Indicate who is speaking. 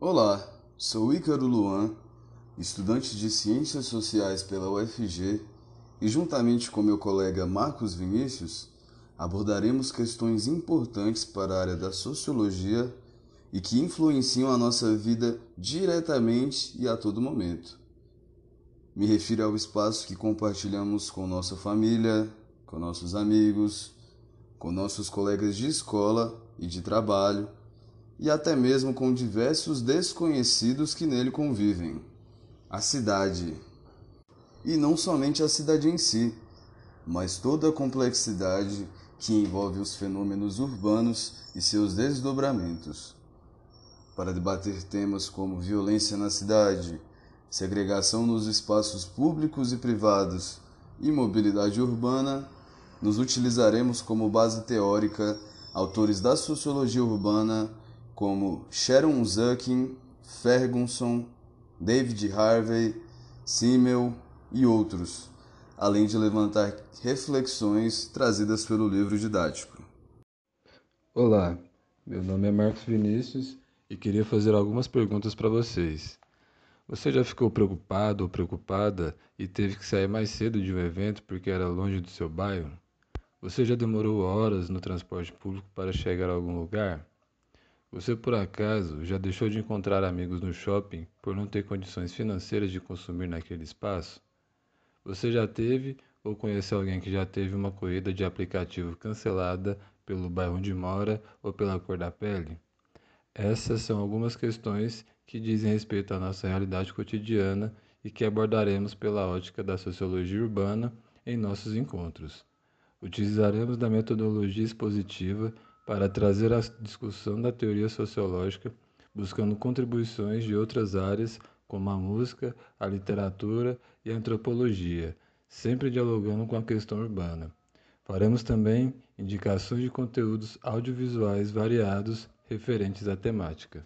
Speaker 1: Olá, sou Ícaro Luan, estudante de Ciências Sociais pela UFG, e juntamente com meu colega Marcos Vinícius, abordaremos questões importantes para a área da sociologia e que influenciam a nossa vida diretamente e a todo momento. Me refiro ao espaço que compartilhamos com nossa família, com nossos amigos, com nossos colegas de escola e de trabalho, e até mesmo com diversos desconhecidos que nele convivem. A cidade. E não somente a cidade em si, mas toda a complexidade que envolve os fenômenos urbanos e seus desdobramentos. Para debater temas como violência na cidade, segregação nos espaços públicos e privados e mobilidade urbana, nos utilizaremos como base teórica autores da sociologia urbana como Sharon Zuckin, Ferguson, David Harvey, Simmel e outros, além de levantar reflexões trazidas pelo livro didático.
Speaker 2: Olá, meu nome é Marcos Vinícius e queria fazer algumas perguntas para vocês. Você já ficou preocupado ou preocupada e teve que sair mais cedo de um evento porque era longe do seu bairro? Você já demorou horas no transporte público para chegar a algum lugar? Você por acaso já deixou de encontrar amigos no shopping por não ter condições financeiras de consumir naquele espaço? Você já teve ou conhece alguém que já teve uma corrida de aplicativo cancelada pelo bairro onde mora ou pela cor da pele? Essas são algumas questões que dizem respeito à nossa realidade cotidiana e que abordaremos pela ótica da sociologia urbana em nossos encontros. Utilizaremos da metodologia expositiva para trazer a discussão da teoria sociológica, buscando contribuições de outras áreas como a música, a literatura e a antropologia, sempre dialogando com a questão urbana. Faremos também indicações de conteúdos audiovisuais variados referentes à temática.